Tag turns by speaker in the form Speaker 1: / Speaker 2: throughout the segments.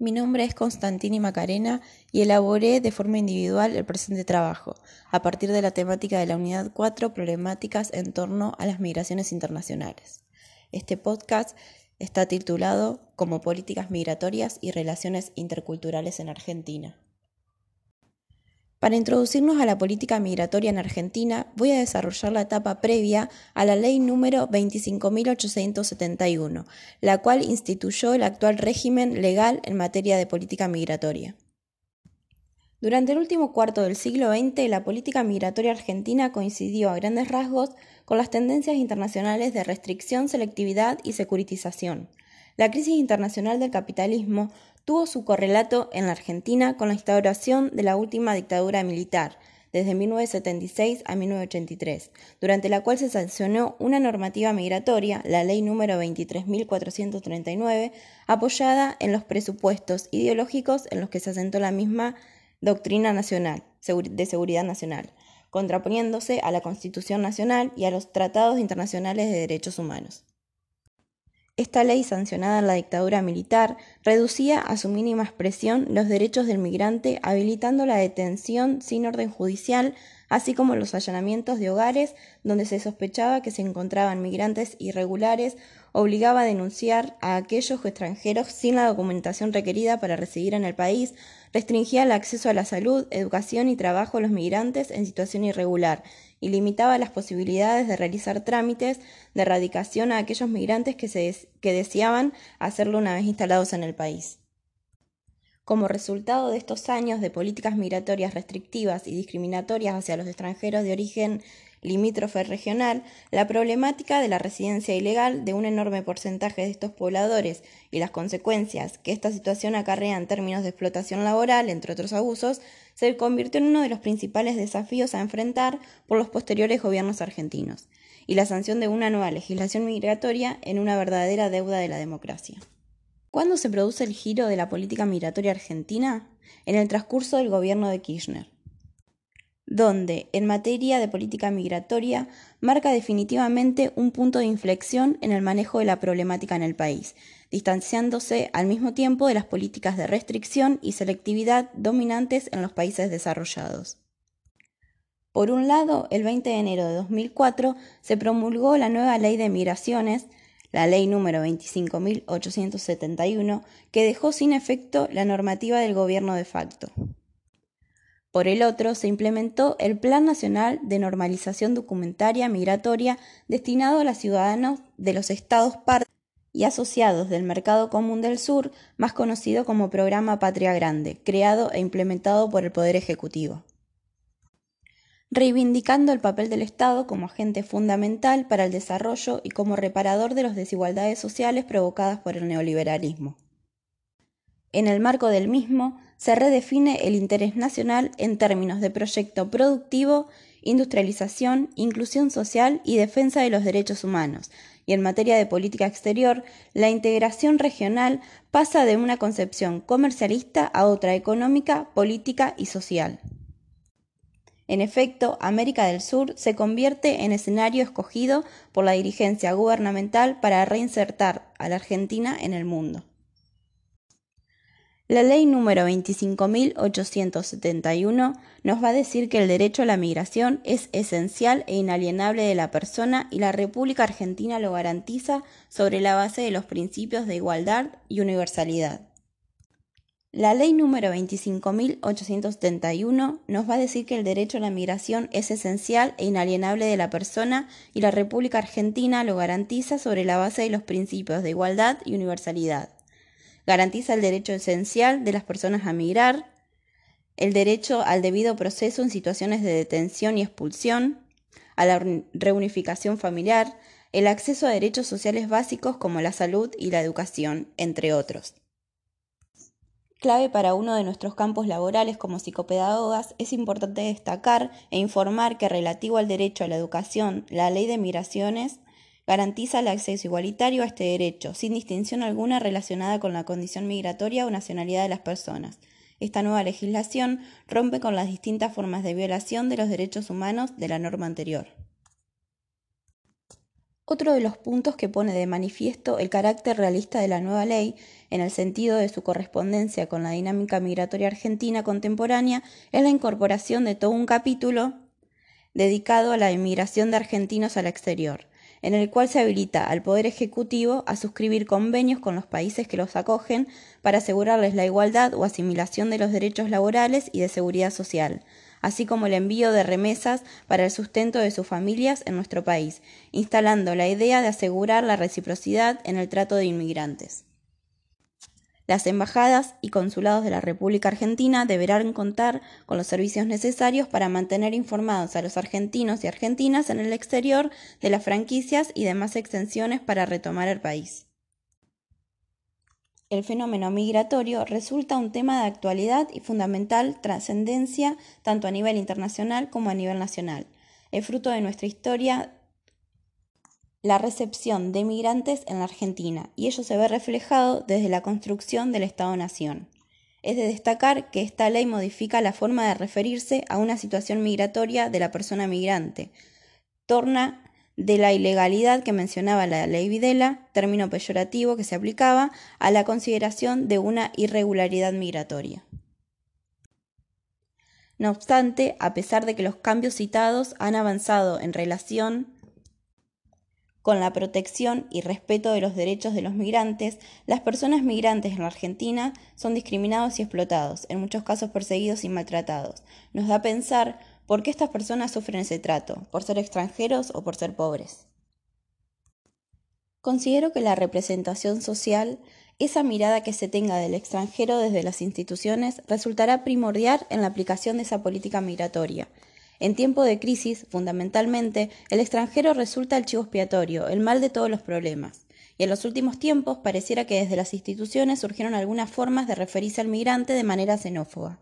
Speaker 1: Mi nombre es Constantini Macarena y elaboré de forma individual el presente trabajo, a partir de la temática de la Unidad 4, problemáticas en torno a las migraciones internacionales. Este podcast está titulado como Políticas Migratorias y Relaciones Interculturales en Argentina. Para introducirnos a la política migratoria en Argentina, voy a desarrollar la etapa previa a la ley número 25.871, la cual instituyó el actual régimen legal en materia de política migratoria. Durante el último cuarto del siglo XX, la política migratoria argentina coincidió a grandes rasgos con las tendencias internacionales de restricción, selectividad y securitización. La crisis internacional del capitalismo tuvo su correlato en la Argentina con la instauración de la última dictadura militar, desde 1976 a 1983, durante la cual se sancionó una normativa migratoria, la ley número 23.439, apoyada en los presupuestos ideológicos en los que se asentó la misma doctrina nacional de seguridad nacional, contraponiéndose a la Constitución Nacional y a los tratados internacionales de derechos humanos. Esta ley, sancionada en la dictadura militar, reducía a su mínima expresión los derechos del migrante, habilitando la detención sin orden judicial, así como los allanamientos de hogares donde se sospechaba que se encontraban migrantes irregulares, obligaba a denunciar a aquellos extranjeros sin la documentación requerida para residir en el país, restringía el acceso a la salud, educación y trabajo a los migrantes en situación irregular, y limitaba las posibilidades de realizar trámites de erradicación a aquellos migrantes que, se que deseaban hacerlo una vez instalados en el país. Como resultado de estos años de políticas migratorias restrictivas y discriminatorias hacia los extranjeros de origen limítrofe regional, la problemática de la residencia ilegal de un enorme porcentaje de estos pobladores y las consecuencias que esta situación acarrea en términos de explotación laboral, entre otros abusos, se convirtió en uno de los principales desafíos a enfrentar por los posteriores gobiernos argentinos, y la sanción de una nueva legislación migratoria en una verdadera deuda de la democracia. ¿Cuándo se produce el giro de la política migratoria argentina? En el transcurso del gobierno de Kirchner donde, en materia de política migratoria, marca definitivamente un punto de inflexión en el manejo de la problemática en el país, distanciándose al mismo tiempo de las políticas de restricción y selectividad dominantes en los países desarrollados. Por un lado, el 20 de enero de 2004 se promulgó la nueva Ley de Migraciones, la Ley número 25.871, que dejó sin efecto la normativa del gobierno de facto. Por el otro, se implementó el Plan Nacional de Normalización Documentaria Migratoria destinado a los ciudadanos de los estados partes y asociados del Mercado Común del Sur, más conocido como Programa Patria Grande, creado e implementado por el Poder Ejecutivo. Reivindicando el papel del Estado como agente fundamental para el desarrollo y como reparador de las desigualdades sociales provocadas por el neoliberalismo. En el marco del mismo, se redefine el interés nacional en términos de proyecto productivo, industrialización, inclusión social y defensa de los derechos humanos. Y en materia de política exterior, la integración regional pasa de una concepción comercialista a otra económica, política y social. En efecto, América del Sur se convierte en escenario escogido por la dirigencia gubernamental para reinsertar a la Argentina en el mundo. La ley número 25.871 nos va a decir que el derecho a la migración es esencial e inalienable de la persona y la República Argentina lo garantiza sobre la base de los principios de igualdad y universalidad. La ley número 25.871 nos va a decir que el derecho a la migración es esencial e inalienable de la persona y la República Argentina lo garantiza sobre la base de los principios de igualdad y universalidad garantiza el derecho esencial de las personas a migrar, el derecho al debido proceso en situaciones de detención y expulsión, a la reunificación familiar, el acceso a derechos sociales básicos como la salud y la educación, entre otros. Clave para uno de nuestros campos laborales como psicopedagogas, es importante destacar e informar que relativo al derecho a la educación, la ley de migraciones garantiza el acceso igualitario a este derecho, sin distinción alguna relacionada con la condición migratoria o nacionalidad de las personas. Esta nueva legislación rompe con las distintas formas de violación de los derechos humanos de la norma anterior. Otro de los puntos que pone de manifiesto el carácter realista de la nueva ley, en el sentido de su correspondencia con la dinámica migratoria argentina contemporánea, es la incorporación de todo un capítulo dedicado a la inmigración de argentinos al exterior, en el cual se habilita al Poder Ejecutivo a suscribir convenios con los países que los acogen para asegurarles la igualdad o asimilación de los derechos laborales y de seguridad social, así como el envío de remesas para el sustento de sus familias en nuestro país, instalando la idea de asegurar la reciprocidad en el trato de inmigrantes. Las embajadas y consulados de la República Argentina deberán contar con los servicios necesarios para mantener informados a los argentinos y argentinas en el exterior de las franquicias y demás extensiones para retomar el país el fenómeno migratorio resulta un tema de actualidad y fundamental trascendencia tanto a nivel internacional como a nivel nacional. Es fruto de nuestra historia la recepción de migrantes en la Argentina y ello se ve reflejado desde la construcción del Estado-Nación. Es de destacar que esta ley modifica la forma de referirse a una situación migratoria de la persona migrante, torna de la ilegalidad que mencionaba la ley Videla, término peyorativo que se aplicaba a la consideración de una irregularidad migratoria. No obstante, a pesar de que los cambios citados han avanzado en relación con la protección y respeto de los derechos de los migrantes, las personas migrantes en la Argentina son discriminados y explotados, en muchos casos perseguidos y maltratados. Nos da a pensar ¿Por qué estas personas sufren ese trato? ¿Por ser extranjeros o por ser pobres? Considero que la representación social, esa mirada que se tenga del extranjero desde las instituciones, resultará primordial en la aplicación de esa política migratoria. En tiempo de crisis, fundamentalmente, el extranjero resulta el chivo expiatorio, el mal de todos los problemas. Y en los últimos tiempos pareciera que desde las instituciones surgieron algunas formas de referirse al migrante de manera xenófoba.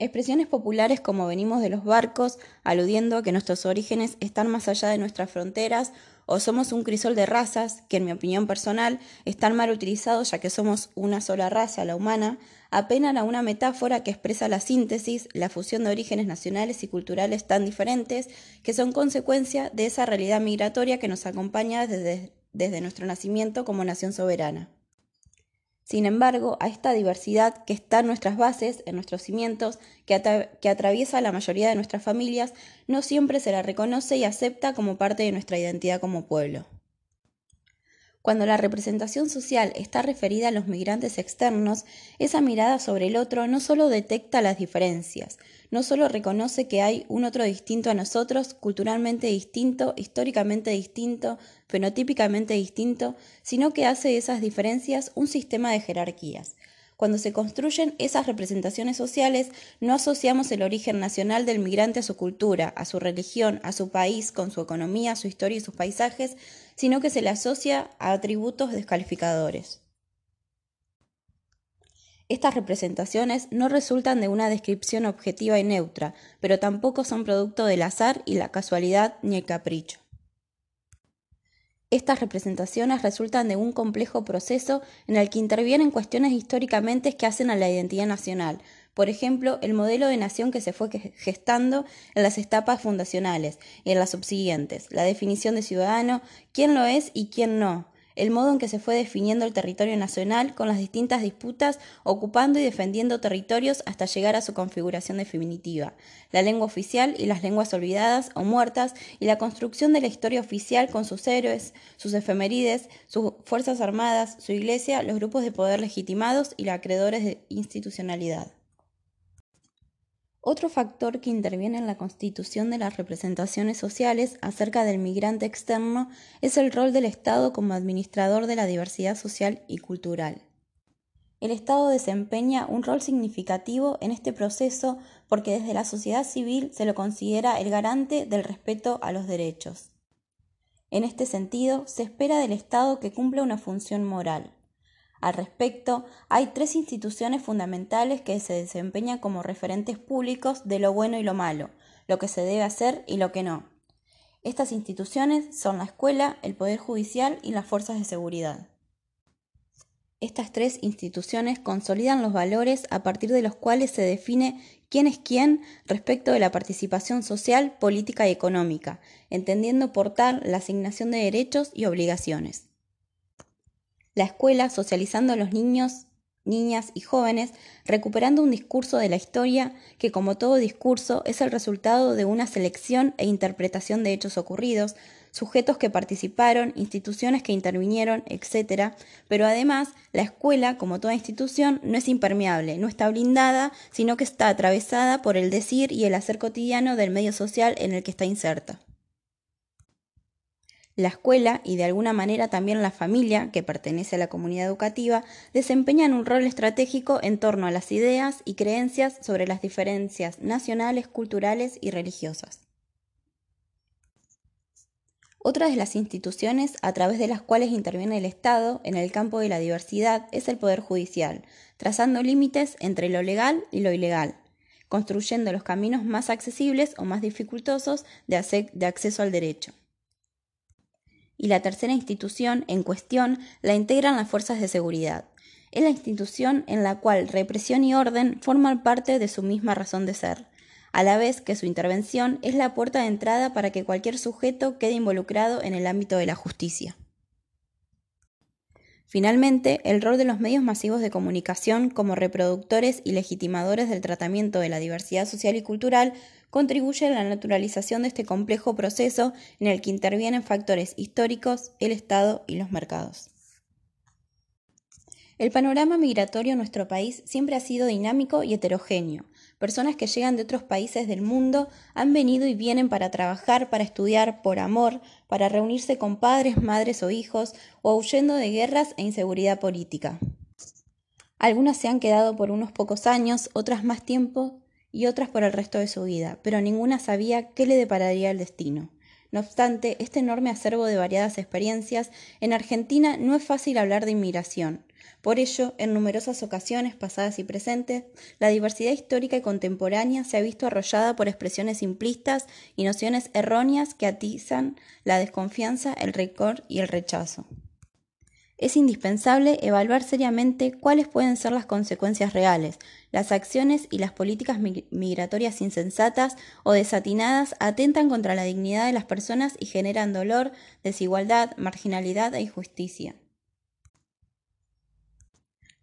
Speaker 1: Expresiones populares como venimos de los barcos, aludiendo a que nuestros orígenes están más allá de nuestras fronteras, o somos un crisol de razas, que en mi opinión personal están mal utilizados ya que somos una sola raza, la humana, apenan a una metáfora que expresa la síntesis, la fusión de orígenes nacionales y culturales tan diferentes que son consecuencia de esa realidad migratoria que nos acompaña desde, desde nuestro nacimiento como nación soberana. Sin embargo, a esta diversidad que está en nuestras bases, en nuestros cimientos, que, que, atraviesa la mayoría de nuestras familias, no siempre se la reconoce y acepta como parte de nuestra identidad como pueblo. Cuando la representación social está referida a los migrantes externos, esa mirada sobre el otro no solo detecta las diferencias, no solo reconoce que hay un otro distinto a nosotros, culturalmente distinto, históricamente distinto, fenotípicamente distinto, sino que hace de esas diferencias un sistema de jerarquías, cuando se construyen esas representaciones sociales, no asociamos el origen nacional del migrante a su cultura, a su religión, a su país, con su economía, su historia y sus paisajes, sino que se le asocia a atributos descalificadores. Estas representaciones no resultan de una descripción objetiva y neutra, pero tampoco son producto del azar y la casualidad ni el capricho. Estas representaciones resultan de un complejo proceso en el que intervienen cuestiones históricamente que hacen a la identidad nacional, por ejemplo, el modelo de nación que se fue gestando en las etapas fundacionales y en las subsiguientes, la definición de ciudadano, quién lo es y quién no, el modo en que se fue definiendo el territorio nacional con las distintas disputas, ocupando y defendiendo territorios hasta llegar a su configuración definitiva, la lengua oficial y las lenguas olvidadas o muertas, y la construcción de la historia oficial con sus héroes, sus efemérides, sus fuerzas armadas, su iglesia, los grupos de poder legitimados y los acreedores de institucionalidad. Otro factor que interviene en la constitución de las representaciones sociales acerca del migrante externo es el rol del Estado como administrador de la diversidad social y cultural. El Estado desempeña un rol significativo en este proceso porque desde la sociedad civil se lo considera el garante del respeto a los derechos. En este sentido, se espera del Estado que cumpla una función moral. Al respecto, hay tres instituciones fundamentales que se desempeñan como referentes públicos de lo bueno y lo malo, lo que se debe hacer y lo que no. Estas instituciones son la escuela, el Poder Judicial y las fuerzas de seguridad. Estas tres instituciones consolidan los valores a partir de los cuales se define quién es quién respecto de la participación social, política y económica, entendiendo por tal la asignación de derechos y obligaciones. La escuela, socializando a los niños, niñas y jóvenes, recuperando un discurso de la historia que, como todo discurso, es el resultado de una selección e interpretación de hechos ocurridos, sujetos que participaron, instituciones que intervinieron, etc. Pero además, la escuela, como toda institución, no es impermeable, no está blindada, sino que está atravesada por el decir y el hacer cotidiano del medio social en el que está inserta. La escuela y de alguna manera también la familia, que pertenece a la comunidad educativa, desempeñan un rol estratégico en torno a las ideas y creencias sobre las diferencias nacionales, culturales y religiosas. Otra de las instituciones a través de las cuales interviene el Estado en el campo de la diversidad es el Poder Judicial, trazando límites entre lo legal y lo ilegal, construyendo los caminos más accesibles o más dificultosos de, acceso al derecho y la tercera institución en cuestión la integran las fuerzas de seguridad. Es la institución en la cual represión y orden forman parte de su misma razón de ser, a la vez que su intervención es la puerta de entrada para que cualquier sujeto quede involucrado en el ámbito de la justicia. Finalmente, el rol de los medios masivos de comunicación como reproductores y legitimadores del tratamiento de la diversidad social y cultural contribuye a la naturalización de este complejo proceso en el que intervienen factores históricos, el Estado y los mercados. El panorama migratorio en nuestro país siempre ha sido dinámico y heterogéneo. Personas que llegan de otros países del mundo han venido y vienen para trabajar, para estudiar, por amor, para reunirse con padres, madres o hijos, o huyendo de guerras e inseguridad política. Algunas se han quedado por unos pocos años, otras más tiempo y otras por el resto de su vida, pero ninguna sabía qué le depararía el destino. No obstante, este enorme acervo de variadas experiencias, en Argentina no es fácil hablar de inmigración. Por ello, en numerosas ocasiones pasadas y presentes, la diversidad histórica y contemporánea se ha visto arrollada por expresiones simplistas y nociones erróneas que atizan la desconfianza, el récord y el rechazo. Es indispensable evaluar seriamente cuáles pueden ser las consecuencias reales, las acciones y las políticas migratorias insensatas o desatinadas atentan contra la dignidad de las personas y generan dolor, desigualdad, marginalidad e injusticia.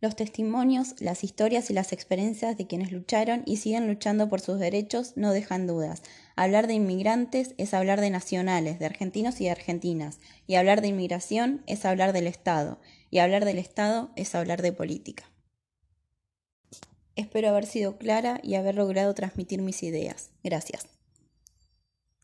Speaker 1: Los testimonios, las historias y las experiencias de quienes lucharon y siguen luchando por sus derechos no dejan dudas. Hablar de inmigrantes es hablar de nacionales, de argentinos y de argentinas, y hablar de inmigración es hablar del Estado, y hablar del Estado es hablar de política. Espero haber sido clara y haber logrado transmitir mis ideas. Gracias.